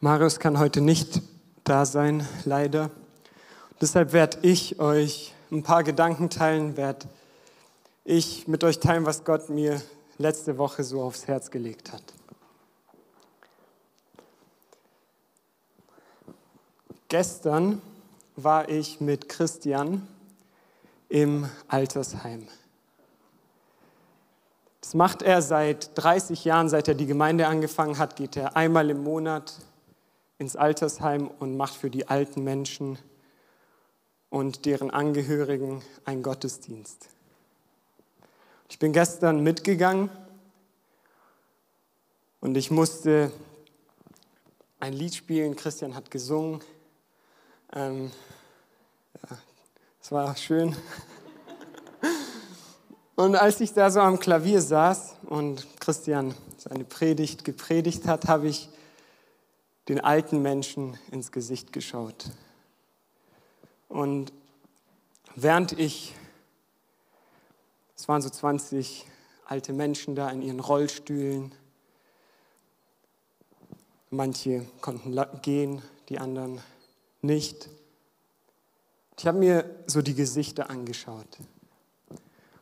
Marius kann heute nicht da sein, leider. Deshalb werde ich euch ein paar Gedanken teilen, werde ich mit euch teilen, was Gott mir letzte Woche so aufs Herz gelegt hat. Gestern war ich mit Christian im Altersheim. Das macht er seit 30 Jahren, seit er die Gemeinde angefangen hat, geht er einmal im Monat ins Altersheim und macht für die alten Menschen und deren Angehörigen einen Gottesdienst. Ich bin gestern mitgegangen und ich musste ein Lied spielen. Christian hat gesungen. Ähm, ja, es war schön. Und als ich da so am Klavier saß und Christian seine Predigt gepredigt hat, habe ich den alten Menschen ins Gesicht geschaut. Und während ich, es waren so 20 alte Menschen da in ihren Rollstühlen, manche konnten gehen, die anderen nicht. Ich habe mir so die Gesichter angeschaut.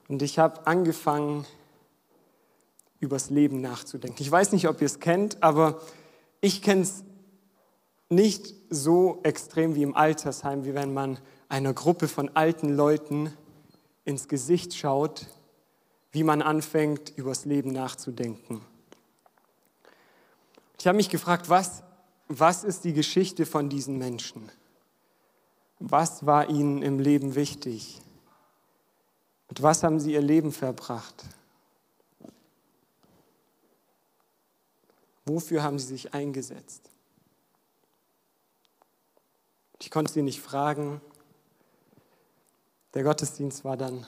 Und ich habe angefangen, übers Leben nachzudenken. Ich weiß nicht, ob ihr es kennt, aber ich kenne es nicht so extrem wie im Altersheim, wie wenn man einer Gruppe von alten Leuten ins Gesicht schaut, wie man anfängt, übers Leben nachzudenken. Ich habe mich gefragt, was, was ist die Geschichte von diesen Menschen? Was war ihnen im Leben wichtig? Mit was haben sie ihr Leben verbracht? Wofür haben sie sich eingesetzt? Ich konnte sie nicht fragen. Der Gottesdienst war dann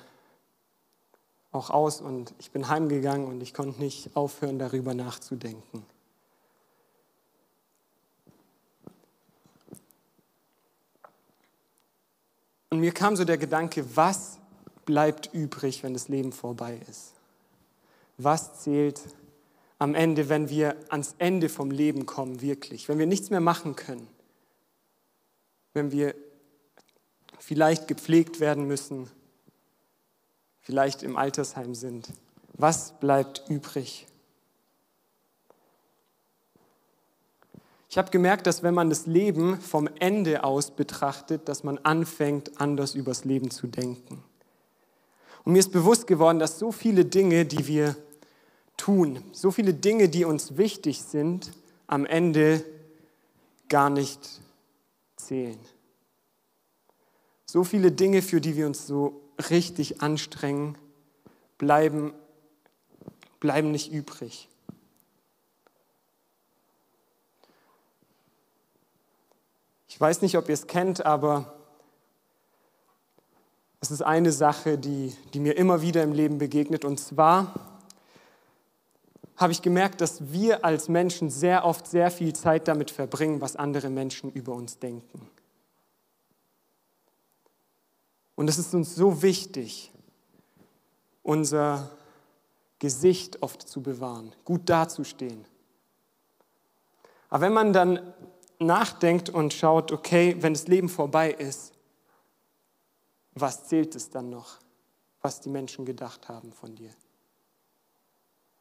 auch aus und ich bin heimgegangen und ich konnte nicht aufhören, darüber nachzudenken. Und mir kam so der Gedanke, was bleibt übrig, wenn das Leben vorbei ist? Was zählt am Ende, wenn wir ans Ende vom Leben kommen, wirklich? Wenn wir nichts mehr machen können? Wenn wir vielleicht gepflegt werden müssen, vielleicht im Altersheim sind? Was bleibt übrig? Ich habe gemerkt, dass wenn man das Leben vom Ende aus betrachtet, dass man anfängt, anders übers Leben zu denken. Und mir ist bewusst geworden, dass so viele Dinge, die wir tun, so viele Dinge, die uns wichtig sind, am Ende gar nicht zählen. So viele Dinge, für die wir uns so richtig anstrengen, bleiben, bleiben nicht übrig. Ich weiß nicht, ob ihr es kennt, aber es ist eine Sache, die, die mir immer wieder im Leben begegnet. Und zwar habe ich gemerkt, dass wir als Menschen sehr oft sehr viel Zeit damit verbringen, was andere Menschen über uns denken. Und es ist uns so wichtig, unser Gesicht oft zu bewahren, gut dazustehen. Aber wenn man dann nachdenkt und schaut, okay, wenn das Leben vorbei ist, was zählt es dann noch, was die Menschen gedacht haben von dir?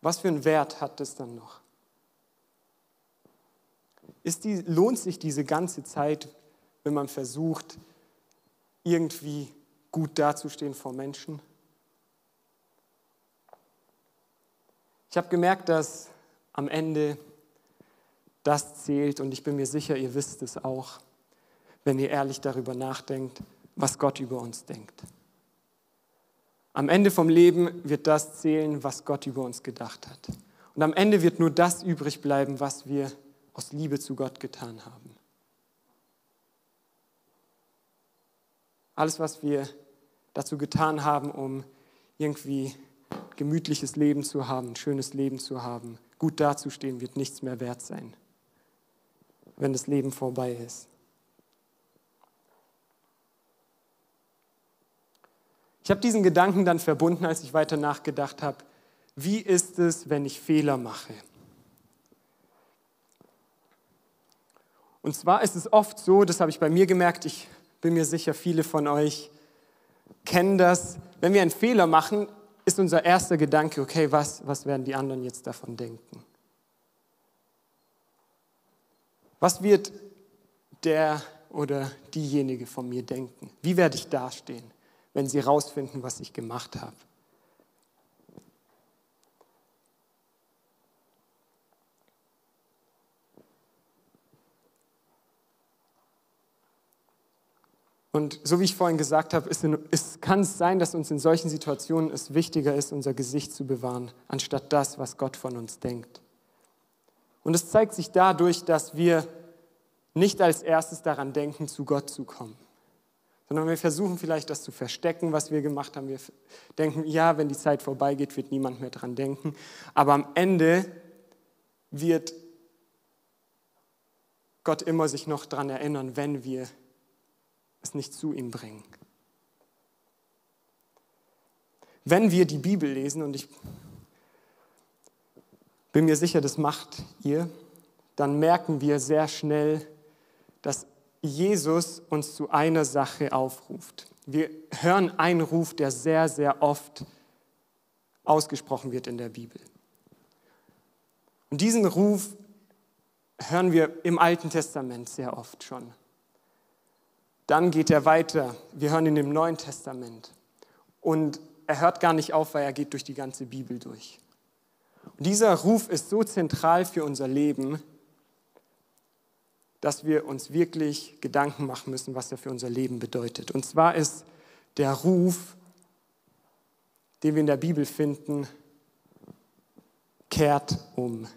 Was für einen Wert hat es dann noch? Die, lohnt sich diese ganze Zeit, wenn man versucht, irgendwie gut dazustehen vor Menschen? Ich habe gemerkt, dass am Ende das zählt und ich bin mir sicher, ihr wisst es auch, wenn ihr ehrlich darüber nachdenkt, was Gott über uns denkt. Am Ende vom Leben wird das zählen, was Gott über uns gedacht hat. Und am Ende wird nur das übrig bleiben, was wir aus Liebe zu Gott getan haben. Alles, was wir dazu getan haben, um irgendwie gemütliches Leben zu haben, ein schönes Leben zu haben, gut dazustehen, wird nichts mehr wert sein, wenn das Leben vorbei ist. Ich habe diesen Gedanken dann verbunden, als ich weiter nachgedacht habe, wie ist es, wenn ich Fehler mache? Und zwar ist es oft so, das habe ich bei mir gemerkt, ich bin mir sicher, viele von euch kennen das, wenn wir einen Fehler machen, ist unser erster Gedanke, okay, was, was werden die anderen jetzt davon denken? Was wird der oder diejenige von mir denken? Wie werde ich dastehen, wenn sie herausfinden, was ich gemacht habe? Und so wie ich vorhin gesagt habe, es, es kann es sein, dass uns in solchen Situationen es wichtiger ist, unser Gesicht zu bewahren, anstatt das, was Gott von uns denkt. Und es zeigt sich dadurch, dass wir nicht als erstes daran denken, zu Gott zu kommen, sondern wir versuchen vielleicht das zu verstecken, was wir gemacht haben. Wir denken, ja, wenn die Zeit vorbeigeht, wird niemand mehr daran denken. Aber am Ende wird Gott immer sich noch daran erinnern, wenn wir es nicht zu ihm bringen. Wenn wir die Bibel lesen, und ich bin mir sicher, das macht ihr, dann merken wir sehr schnell, dass Jesus uns zu einer Sache aufruft. Wir hören einen Ruf, der sehr, sehr oft ausgesprochen wird in der Bibel. Und diesen Ruf hören wir im Alten Testament sehr oft schon. Dann geht er weiter. Wir hören ihn im Neuen Testament. Und er hört gar nicht auf, weil er geht durch die ganze Bibel durch. Und dieser Ruf ist so zentral für unser Leben, dass wir uns wirklich Gedanken machen müssen, was er für unser Leben bedeutet. Und zwar ist der Ruf, den wir in der Bibel finden, kehrt um.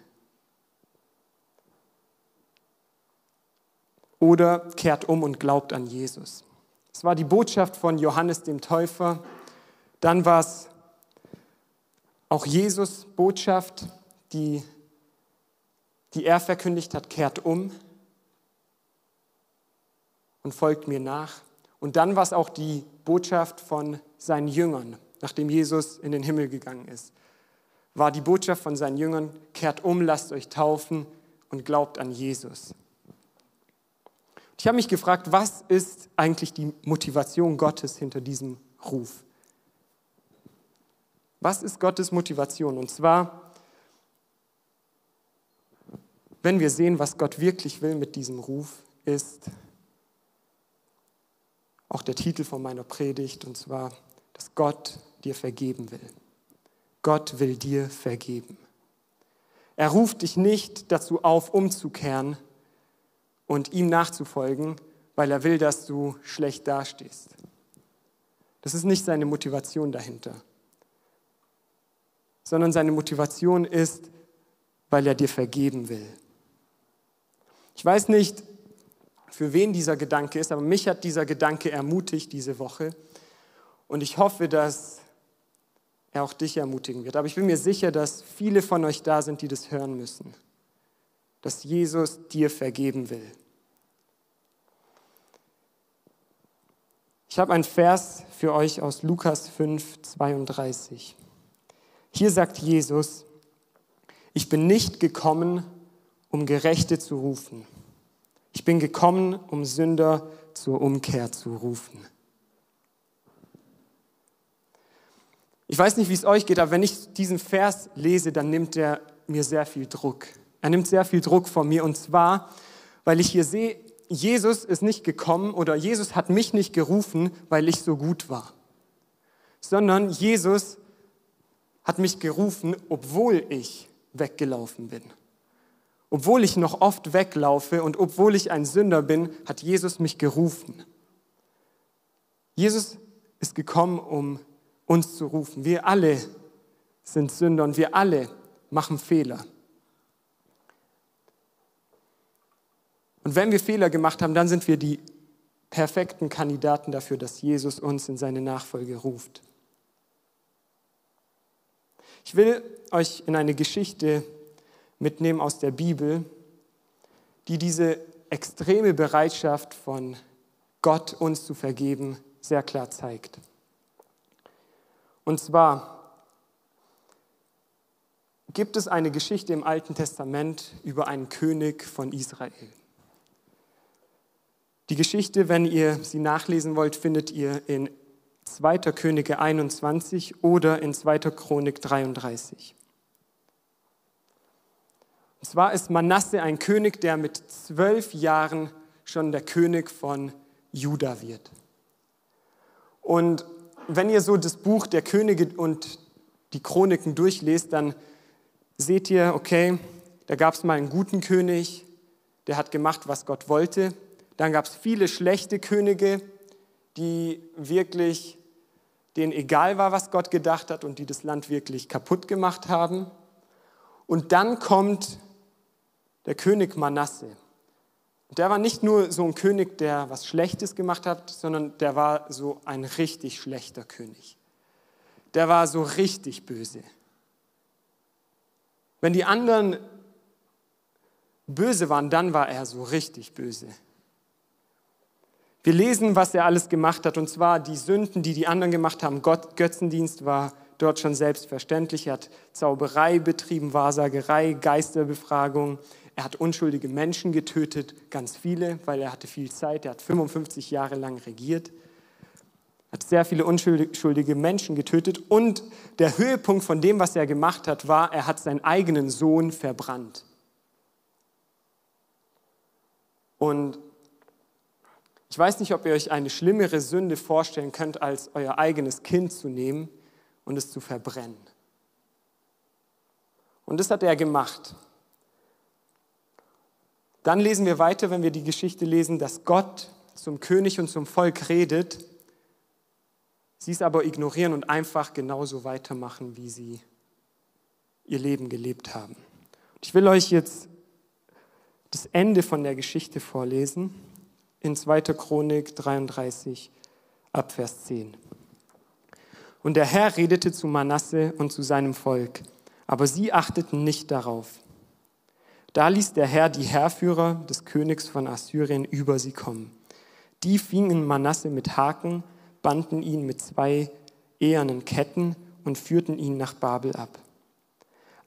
oder kehrt um und glaubt an Jesus. Es war die Botschaft von Johannes dem Täufer. Dann war es auch Jesus Botschaft, die, die er verkündigt hat, kehrt um und folgt mir nach. Und dann war es auch die Botschaft von seinen Jüngern, nachdem Jesus in den Himmel gegangen ist. War die Botschaft von seinen Jüngern, kehrt um, lasst euch taufen und glaubt an Jesus. Ich habe mich gefragt, was ist eigentlich die Motivation Gottes hinter diesem Ruf? Was ist Gottes Motivation? Und zwar, wenn wir sehen, was Gott wirklich will mit diesem Ruf, ist auch der Titel von meiner Predigt, und zwar, dass Gott dir vergeben will. Gott will dir vergeben. Er ruft dich nicht dazu auf, umzukehren, und ihm nachzufolgen, weil er will, dass du schlecht dastehst. Das ist nicht seine Motivation dahinter, sondern seine Motivation ist, weil er dir vergeben will. Ich weiß nicht, für wen dieser Gedanke ist, aber mich hat dieser Gedanke ermutigt diese Woche und ich hoffe, dass er auch dich ermutigen wird. Aber ich bin mir sicher, dass viele von euch da sind, die das hören müssen dass Jesus dir vergeben will. Ich habe einen Vers für euch aus Lukas 5, 32. Hier sagt Jesus, ich bin nicht gekommen, um Gerechte zu rufen. Ich bin gekommen, um Sünder zur Umkehr zu rufen. Ich weiß nicht, wie es euch geht, aber wenn ich diesen Vers lese, dann nimmt er mir sehr viel Druck. Er nimmt sehr viel Druck von mir und zwar, weil ich hier sehe, Jesus ist nicht gekommen oder Jesus hat mich nicht gerufen, weil ich so gut war, sondern Jesus hat mich gerufen, obwohl ich weggelaufen bin. Obwohl ich noch oft weglaufe und obwohl ich ein Sünder bin, hat Jesus mich gerufen. Jesus ist gekommen, um uns zu rufen. Wir alle sind Sünder und wir alle machen Fehler. Und wenn wir Fehler gemacht haben, dann sind wir die perfekten Kandidaten dafür, dass Jesus uns in seine Nachfolge ruft. Ich will euch in eine Geschichte mitnehmen aus der Bibel, die diese extreme Bereitschaft von Gott uns zu vergeben sehr klar zeigt. Und zwar gibt es eine Geschichte im Alten Testament über einen König von Israel. Die Geschichte, wenn ihr sie nachlesen wollt, findet ihr in 2. Könige 21 oder in 2. Chronik 33. Und zwar ist Manasse ein König, der mit zwölf Jahren schon der König von Juda wird. Und wenn ihr so das Buch der Könige und die Chroniken durchlest, dann seht ihr, okay, da gab es mal einen guten König, der hat gemacht, was Gott wollte. Dann gab es viele schlechte Könige, die wirklich denen egal war, was Gott gedacht hat und die das Land wirklich kaputt gemacht haben. Und dann kommt der König Manasse. Der war nicht nur so ein König, der was Schlechtes gemacht hat, sondern der war so ein richtig schlechter König. Der war so richtig böse. Wenn die anderen böse waren, dann war er so richtig böse. Wir lesen, was er alles gemacht hat, und zwar die Sünden, die die anderen gemacht haben. Gott, Götzendienst war dort schon selbstverständlich. Er hat Zauberei betrieben, Wahrsagerei, Geisterbefragung. Er hat unschuldige Menschen getötet, ganz viele, weil er hatte viel Zeit. Er hat 55 Jahre lang regiert, hat sehr viele unschuldige Menschen getötet. Und der Höhepunkt von dem, was er gemacht hat, war, er hat seinen eigenen Sohn verbrannt. Und ich weiß nicht, ob ihr euch eine schlimmere Sünde vorstellen könnt, als euer eigenes Kind zu nehmen und es zu verbrennen. Und das hat er gemacht. Dann lesen wir weiter, wenn wir die Geschichte lesen, dass Gott zum König und zum Volk redet, sie es aber ignorieren und einfach genauso weitermachen, wie sie ihr Leben gelebt haben. Ich will euch jetzt das Ende von der Geschichte vorlesen in 2. Chronik 33 ab Vers 10. Und der Herr redete zu Manasse und zu seinem Volk, aber sie achteten nicht darauf. Da ließ der Herr die Herrführer des Königs von Assyrien über sie kommen. Die fingen Manasse mit Haken, banden ihn mit zwei ehernen Ketten und führten ihn nach Babel ab.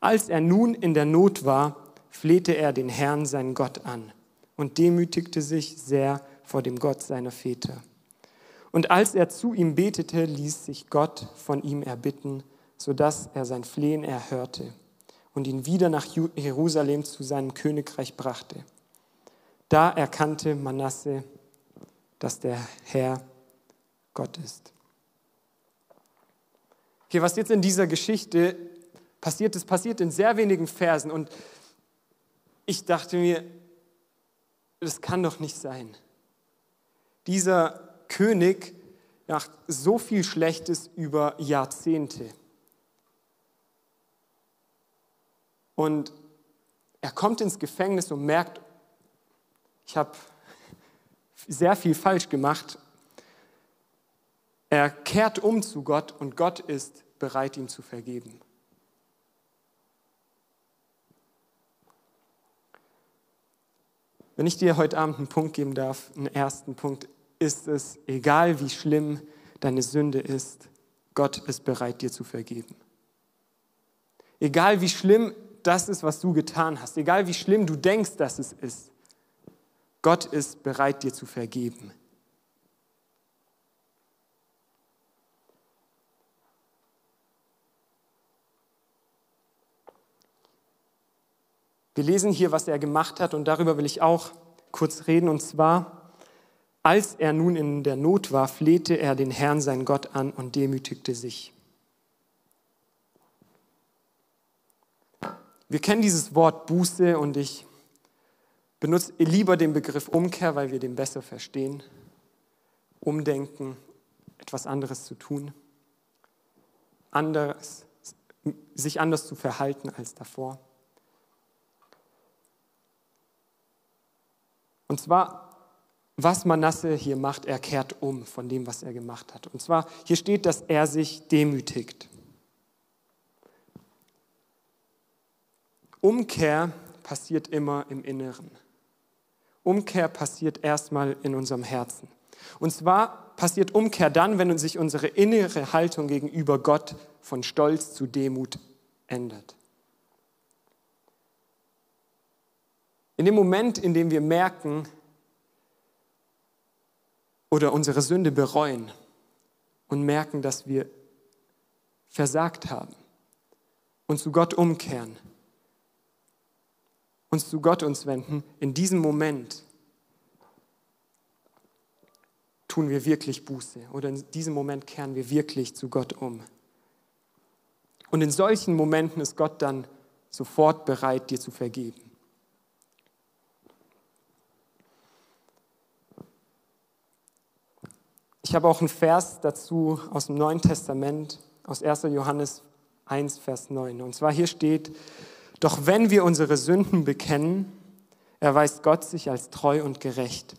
Als er nun in der Not war, flehte er den Herrn, seinen Gott, an und demütigte sich sehr vor dem Gott seiner Väter. Und als er zu ihm betete, ließ sich Gott von ihm erbitten, sodass er sein Flehen erhörte und ihn wieder nach Jerusalem zu seinem Königreich brachte. Da erkannte Manasse, dass der Herr Gott ist. Okay, was jetzt in dieser Geschichte passiert ist, passiert in sehr wenigen Versen. Und ich dachte mir, das kann doch nicht sein. Dieser König macht so viel Schlechtes über Jahrzehnte. Und er kommt ins Gefängnis und merkt, ich habe sehr viel falsch gemacht. Er kehrt um zu Gott und Gott ist bereit, ihm zu vergeben. Wenn ich dir heute Abend einen Punkt geben darf, einen ersten Punkt, ist es, egal wie schlimm deine Sünde ist, Gott ist bereit, dir zu vergeben. Egal wie schlimm das ist, was du getan hast, egal wie schlimm du denkst, dass es ist, Gott ist bereit, dir zu vergeben. Wir lesen hier, was er gemacht hat und darüber will ich auch kurz reden. Und zwar, als er nun in der Not war, flehte er den Herrn, seinen Gott, an und demütigte sich. Wir kennen dieses Wort Buße und ich benutze lieber den Begriff Umkehr, weil wir den besser verstehen. Umdenken, etwas anderes zu tun, anders, sich anders zu verhalten als davor. Und zwar, was Manasse hier macht, er kehrt um von dem, was er gemacht hat. Und zwar, hier steht, dass er sich demütigt. Umkehr passiert immer im Inneren. Umkehr passiert erstmal in unserem Herzen. Und zwar passiert Umkehr dann, wenn sich unsere innere Haltung gegenüber Gott von Stolz zu Demut ändert. In dem Moment, in dem wir merken, oder unsere Sünde bereuen und merken, dass wir versagt haben und zu Gott umkehren, uns zu Gott uns wenden, in diesem Moment tun wir wirklich Buße oder in diesem Moment kehren wir wirklich zu Gott um. Und in solchen Momenten ist Gott dann sofort bereit, dir zu vergeben. Ich habe auch einen Vers dazu aus dem Neuen Testament, aus 1. Johannes 1, Vers 9. Und zwar hier steht, doch wenn wir unsere Sünden bekennen, erweist Gott sich als treu und gerecht.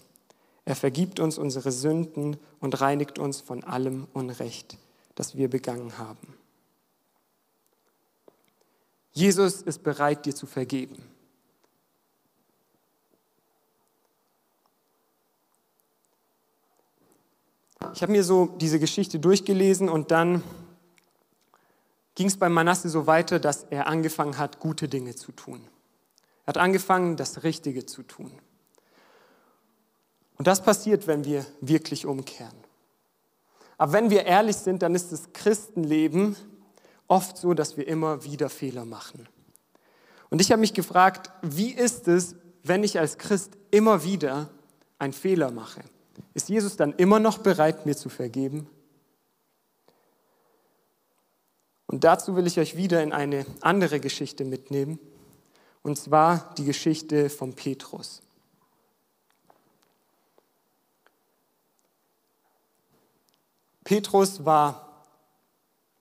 Er vergibt uns unsere Sünden und reinigt uns von allem Unrecht, das wir begangen haben. Jesus ist bereit, dir zu vergeben. Ich habe mir so diese Geschichte durchgelesen und dann ging es bei Manasse so weiter, dass er angefangen hat, gute Dinge zu tun. Er hat angefangen, das Richtige zu tun. Und das passiert, wenn wir wirklich umkehren. Aber wenn wir ehrlich sind, dann ist das Christenleben oft so, dass wir immer wieder Fehler machen. Und ich habe mich gefragt, wie ist es, wenn ich als Christ immer wieder einen Fehler mache? Ist Jesus dann immer noch bereit, mir zu vergeben? Und dazu will ich euch wieder in eine andere Geschichte mitnehmen, und zwar die Geschichte von Petrus. Petrus war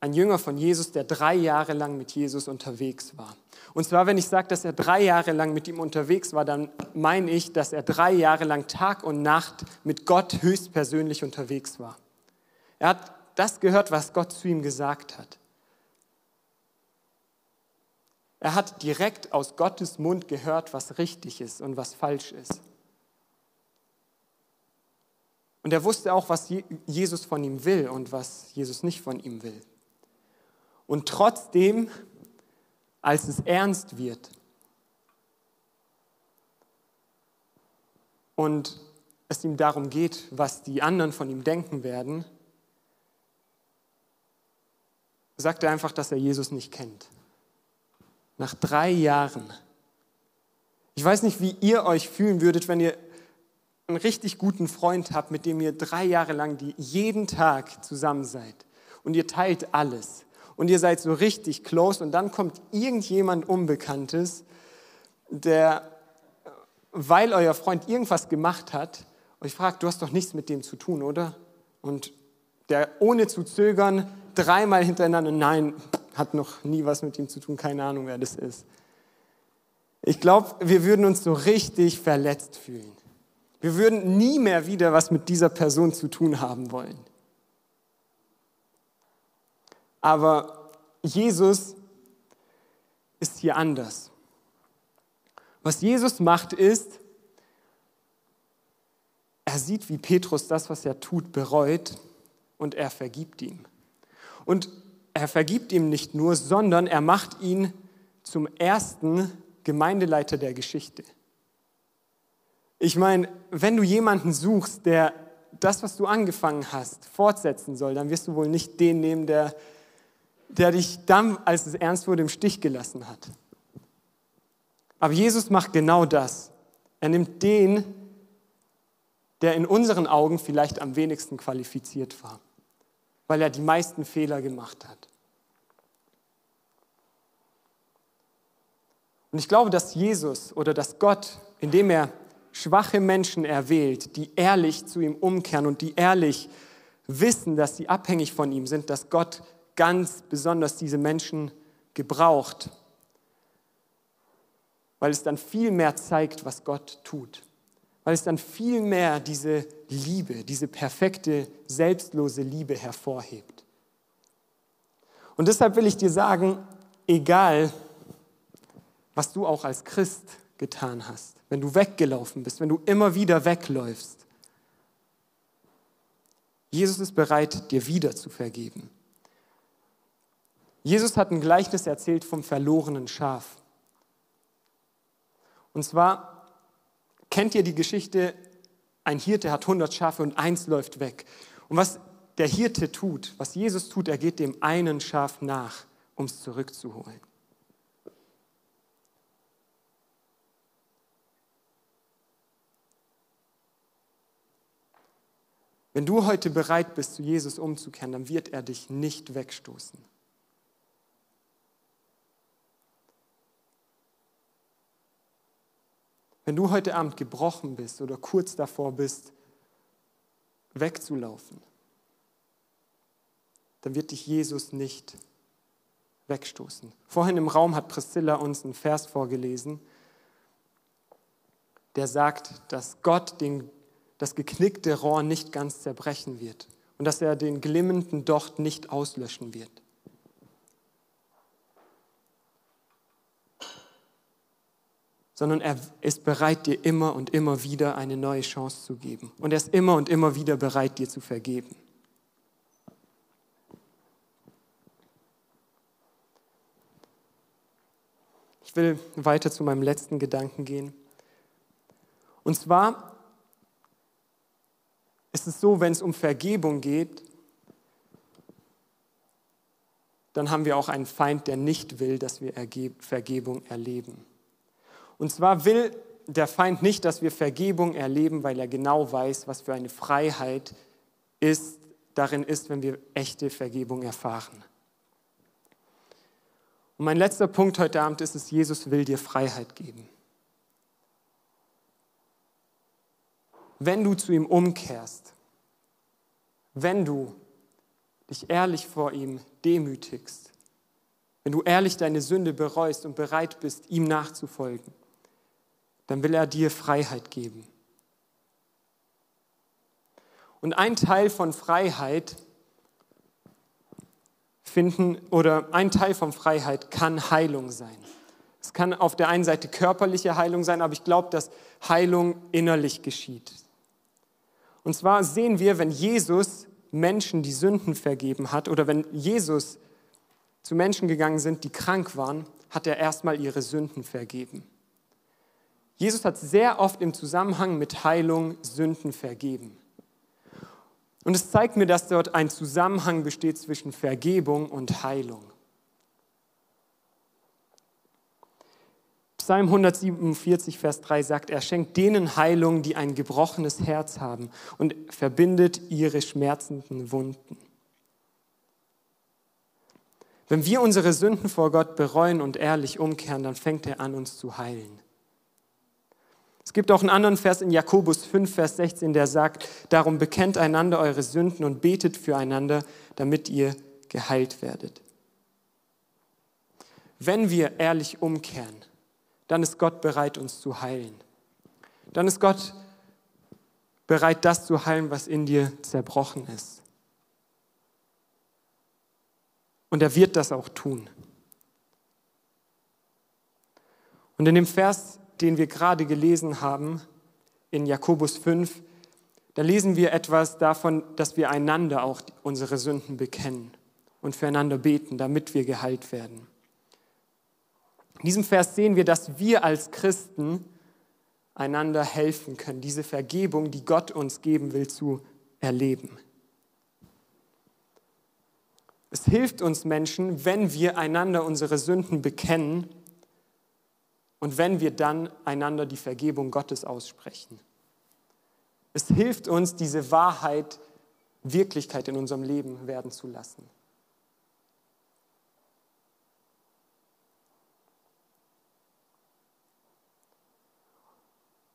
ein Jünger von Jesus, der drei Jahre lang mit Jesus unterwegs war. Und zwar, wenn ich sage, dass er drei Jahre lang mit ihm unterwegs war, dann meine ich, dass er drei Jahre lang Tag und Nacht mit Gott höchstpersönlich unterwegs war. Er hat das gehört, was Gott zu ihm gesagt hat. Er hat direkt aus Gottes Mund gehört, was richtig ist und was falsch ist. Und er wusste auch, was Jesus von ihm will und was Jesus nicht von ihm will. Und trotzdem, als es ernst wird und es ihm darum geht, was die anderen von ihm denken werden, sagt er einfach, dass er Jesus nicht kennt. Nach drei Jahren. Ich weiß nicht, wie ihr euch fühlen würdet, wenn ihr einen richtig guten Freund habt, mit dem ihr drei Jahre lang die jeden Tag zusammen seid und ihr teilt alles und ihr seid so richtig close und dann kommt irgendjemand Unbekanntes, der, weil euer Freund irgendwas gemacht hat, euch fragt, du hast doch nichts mit dem zu tun, oder? Und der ohne zu zögern dreimal hintereinander, nein, hat noch nie was mit ihm zu tun, keine Ahnung, wer das ist. Ich glaube, wir würden uns so richtig verletzt fühlen. Wir würden nie mehr wieder was mit dieser Person zu tun haben wollen. Aber Jesus ist hier anders. Was Jesus macht ist, er sieht, wie Petrus das, was er tut, bereut und er vergibt ihm. Und er vergibt ihm nicht nur, sondern er macht ihn zum ersten Gemeindeleiter der Geschichte. Ich meine, wenn du jemanden suchst, der das, was du angefangen hast, fortsetzen soll, dann wirst du wohl nicht den nehmen, der, der dich dann, als es ernst wurde, im Stich gelassen hat. Aber Jesus macht genau das. Er nimmt den, der in unseren Augen vielleicht am wenigsten qualifiziert war, weil er die meisten Fehler gemacht hat. Und ich glaube, dass Jesus oder dass Gott, indem er schwache Menschen erwählt, die ehrlich zu ihm umkehren und die ehrlich wissen, dass sie abhängig von ihm sind, dass Gott ganz besonders diese Menschen gebraucht, weil es dann viel mehr zeigt, was Gott tut, weil es dann viel mehr diese Liebe, diese perfekte, selbstlose Liebe hervorhebt. Und deshalb will ich dir sagen, egal, was du auch als Christ getan hast, wenn du weggelaufen bist, wenn du immer wieder wegläufst. Jesus ist bereit, dir wieder zu vergeben. Jesus hat ein Gleichnis erzählt vom verlorenen Schaf. Und zwar kennt ihr die Geschichte ein Hirte hat 100 Schafe und eins läuft weg. Und was der Hirte tut, was Jesus tut, er geht dem einen Schaf nach, um es zurückzuholen. Wenn du heute bereit bist, zu Jesus umzukehren, dann wird er dich nicht wegstoßen. Wenn du heute Abend gebrochen bist oder kurz davor bist, wegzulaufen, dann wird dich Jesus nicht wegstoßen. Vorhin im Raum hat Priscilla uns einen Vers vorgelesen, der sagt, dass Gott den das geknickte Rohr nicht ganz zerbrechen wird und dass er den glimmenden Docht nicht auslöschen wird. Sondern er ist bereit, dir immer und immer wieder eine neue Chance zu geben. Und er ist immer und immer wieder bereit, dir zu vergeben. Ich will weiter zu meinem letzten Gedanken gehen. Und zwar ist es so, wenn es um Vergebung geht, dann haben wir auch einen Feind, der nicht will, dass wir Vergebung erleben. Und zwar will der Feind nicht, dass wir Vergebung erleben, weil er genau weiß, was für eine Freiheit ist, darin ist, wenn wir echte Vergebung erfahren. Und mein letzter Punkt heute Abend ist es, Jesus will dir Freiheit geben. wenn du zu ihm umkehrst, wenn du dich ehrlich vor ihm demütigst, wenn du ehrlich deine Sünde bereust und bereit bist, ihm nachzufolgen, dann will er dir Freiheit geben. Und ein Teil von Freiheit finden oder ein Teil von Freiheit kann Heilung sein. Es kann auf der einen Seite körperliche Heilung sein, aber ich glaube, dass Heilung innerlich geschieht. Und zwar sehen wir, wenn Jesus Menschen die Sünden vergeben hat oder wenn Jesus zu Menschen gegangen sind, die krank waren, hat er erstmal ihre Sünden vergeben. Jesus hat sehr oft im Zusammenhang mit Heilung Sünden vergeben. Und es zeigt mir, dass dort ein Zusammenhang besteht zwischen Vergebung und Heilung. Psalm 147, Vers 3 sagt, er schenkt denen Heilung, die ein gebrochenes Herz haben und verbindet ihre schmerzenden Wunden. Wenn wir unsere Sünden vor Gott bereuen und ehrlich umkehren, dann fängt er an, uns zu heilen. Es gibt auch einen anderen Vers in Jakobus 5, Vers 16, der sagt, darum bekennt einander eure Sünden und betet füreinander, damit ihr geheilt werdet. Wenn wir ehrlich umkehren, dann ist Gott bereit, uns zu heilen. Dann ist Gott bereit, das zu heilen, was in dir zerbrochen ist. Und er wird das auch tun. Und in dem Vers, den wir gerade gelesen haben, in Jakobus 5, da lesen wir etwas davon, dass wir einander auch unsere Sünden bekennen und füreinander beten, damit wir geheilt werden. In diesem Vers sehen wir, dass wir als Christen einander helfen können, diese Vergebung, die Gott uns geben will, zu erleben. Es hilft uns Menschen, wenn wir einander unsere Sünden bekennen und wenn wir dann einander die Vergebung Gottes aussprechen. Es hilft uns, diese Wahrheit Wirklichkeit in unserem Leben werden zu lassen.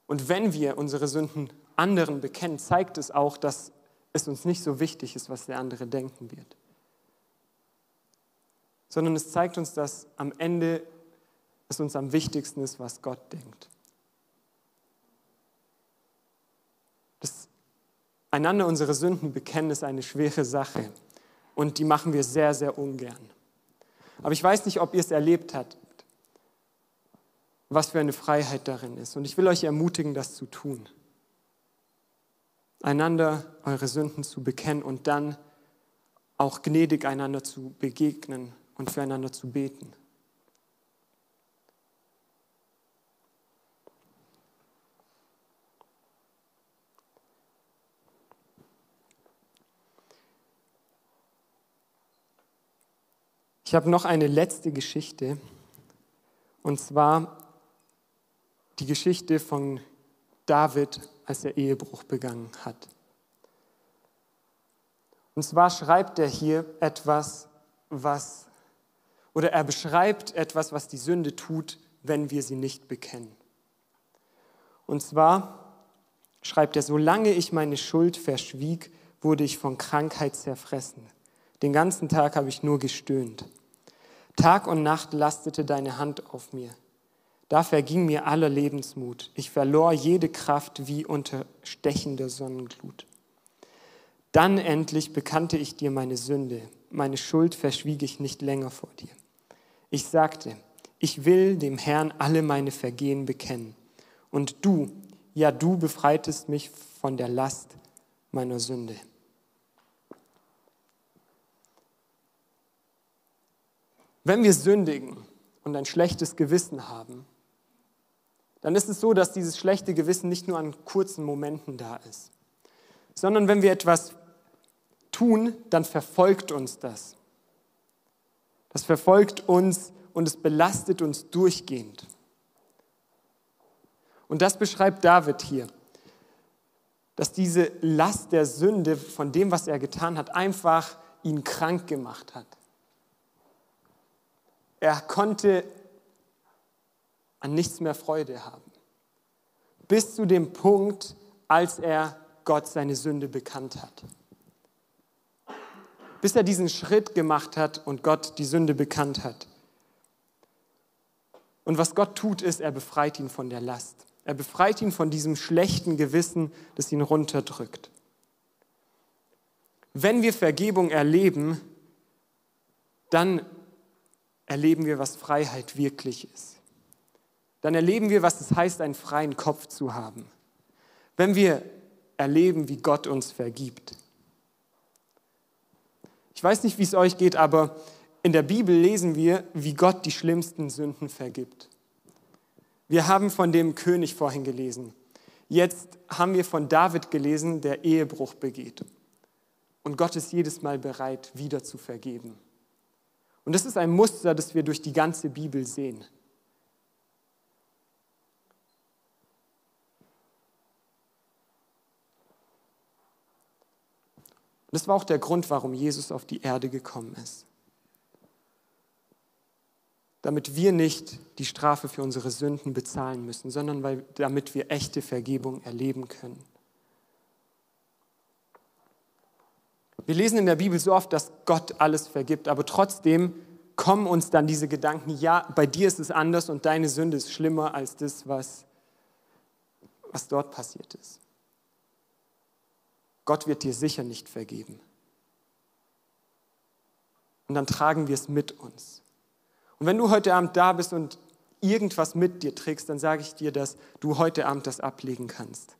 Und wenn wir unsere Sünden anderen bekennen, zeigt es auch, dass es uns nicht so wichtig ist, was der andere denken wird. Sondern es zeigt uns, dass am Ende es uns am wichtigsten ist, was Gott denkt. Das einander unsere Sünden bekennen ist eine schwere Sache und die machen wir sehr, sehr ungern. Aber ich weiß nicht, ob ihr es erlebt habt was für eine Freiheit darin ist. Und ich will euch ermutigen, das zu tun. Einander eure Sünden zu bekennen und dann auch gnädig einander zu begegnen und füreinander zu beten. Ich habe noch eine letzte Geschichte, und zwar die Geschichte von David, als er Ehebruch begangen hat. Und zwar schreibt er hier etwas, was, oder er beschreibt etwas, was die Sünde tut, wenn wir sie nicht bekennen. Und zwar schreibt er, solange ich meine Schuld verschwieg, wurde ich von Krankheit zerfressen. Den ganzen Tag habe ich nur gestöhnt. Tag und Nacht lastete deine Hand auf mir. Da verging mir aller Lebensmut. Ich verlor jede Kraft wie unter stechender Sonnenglut. Dann endlich bekannte ich dir meine Sünde, meine Schuld verschwieg ich nicht länger vor dir. Ich sagte, ich will dem Herrn alle meine Vergehen bekennen. Und du, ja du befreitest mich von der Last meiner Sünde. Wenn wir sündigen und ein schlechtes Gewissen haben, dann ist es so, dass dieses schlechte Gewissen nicht nur an kurzen Momenten da ist, sondern wenn wir etwas tun, dann verfolgt uns das. Das verfolgt uns und es belastet uns durchgehend. Und das beschreibt David hier, dass diese Last der Sünde von dem, was er getan hat, einfach ihn krank gemacht hat. Er konnte an nichts mehr Freude haben. Bis zu dem Punkt, als er Gott seine Sünde bekannt hat bis er diesen Schritt gemacht hat und Gott die Sünde bekannt hat. Und was Gott tut, ist, er befreit ihn von der Last. Er befreit ihn von diesem schlechten Gewissen, das ihn runterdrückt. Wenn wir Vergebung erleben, dann erleben wir, was Freiheit wirklich ist. Dann erleben wir, was es heißt, einen freien Kopf zu haben. Wenn wir erleben, wie Gott uns vergibt. Ich weiß nicht, wie es euch geht, aber in der Bibel lesen wir, wie Gott die schlimmsten Sünden vergibt. Wir haben von dem König vorhin gelesen. Jetzt haben wir von David gelesen, der Ehebruch begeht. Und Gott ist jedes Mal bereit, wieder zu vergeben. Und das ist ein Muster, das wir durch die ganze Bibel sehen. Und das war auch der Grund, warum Jesus auf die Erde gekommen ist. Damit wir nicht die Strafe für unsere Sünden bezahlen müssen, sondern weil, damit wir echte Vergebung erleben können. Wir lesen in der Bibel so oft, dass Gott alles vergibt, aber trotzdem kommen uns dann diese Gedanken, ja, bei dir ist es anders und deine Sünde ist schlimmer als das, was, was dort passiert ist. Gott wird dir sicher nicht vergeben. Und dann tragen wir es mit uns. Und wenn du heute Abend da bist und irgendwas mit dir trägst, dann sage ich dir, dass du heute Abend das ablegen kannst.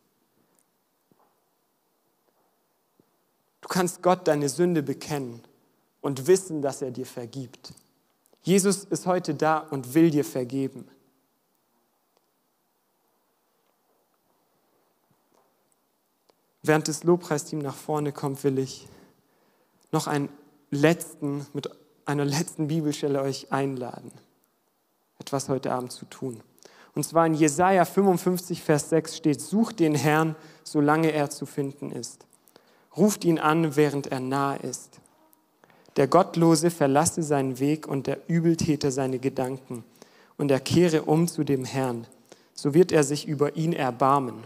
Du kannst Gott deine Sünde bekennen und wissen, dass er dir vergibt. Jesus ist heute da und will dir vergeben. Während das Lobpreisteam nach vorne kommt, will ich noch einen letzten, mit einer letzten Bibelstelle euch einladen, etwas heute Abend zu tun. Und zwar in Jesaja 55, Vers 6 steht: Sucht den Herrn, solange er zu finden ist. Ruft ihn an, während er nahe ist. Der Gottlose verlasse seinen Weg und der Übeltäter seine Gedanken und er kehre um zu dem Herrn. So wird er sich über ihn erbarmen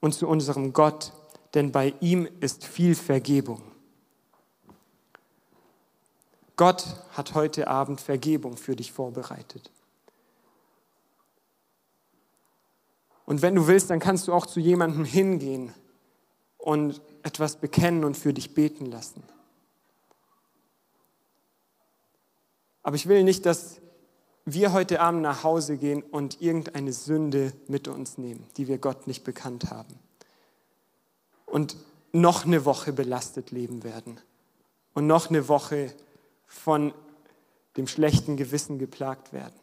und zu unserem Gott, denn bei ihm ist viel Vergebung. Gott hat heute Abend Vergebung für dich vorbereitet. Und wenn du willst, dann kannst du auch zu jemandem hingehen und etwas bekennen und für dich beten lassen. Aber ich will nicht, dass wir heute Abend nach Hause gehen und irgendeine Sünde mit uns nehmen, die wir Gott nicht bekannt haben und noch eine Woche belastet leben werden und noch eine Woche von dem schlechten Gewissen geplagt werden,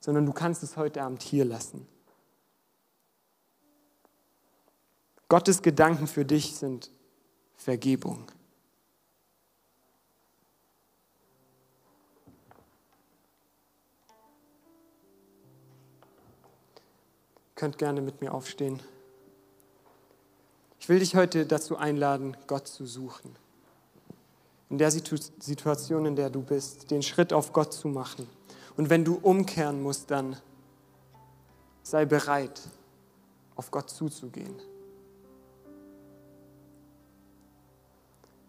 sondern du kannst es heute Abend hier lassen. Gottes Gedanken für dich sind Vergebung. Ihr könnt gerne mit mir aufstehen. Ich will dich heute dazu einladen, Gott zu suchen. In der Situation, in der du bist, den Schritt auf Gott zu machen. Und wenn du umkehren musst, dann sei bereit, auf Gott zuzugehen.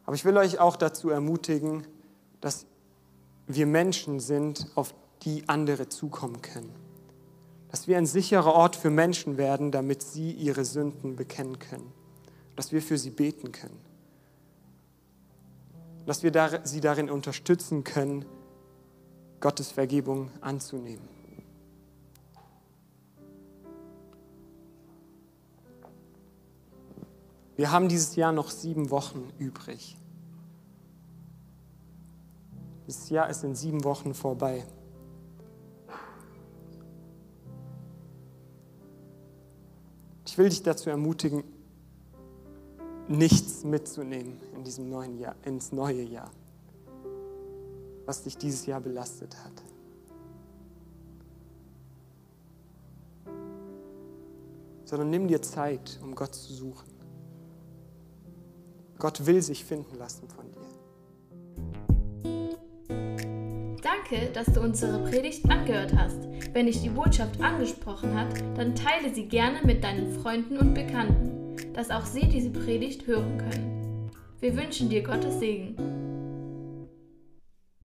Aber ich will euch auch dazu ermutigen, dass wir Menschen sind, auf die andere zukommen können. Dass wir ein sicherer Ort für Menschen werden, damit sie ihre Sünden bekennen können. Dass wir für sie beten können. Dass wir sie darin unterstützen können, Gottes Vergebung anzunehmen. Wir haben dieses Jahr noch sieben Wochen übrig. Dieses Jahr ist in sieben Wochen vorbei. Ich will dich dazu ermutigen, nichts mitzunehmen in diesem neuen Jahr, ins neue Jahr, was dich dieses Jahr belastet hat. Sondern nimm dir Zeit, um Gott zu suchen. Gott will sich finden lassen von dir. Danke, dass du unsere Predigt angehört hast. Wenn dich die Botschaft angesprochen hat, dann teile sie gerne mit deinen Freunden und Bekannten, dass auch sie diese Predigt hören können. Wir wünschen dir Gottes Segen.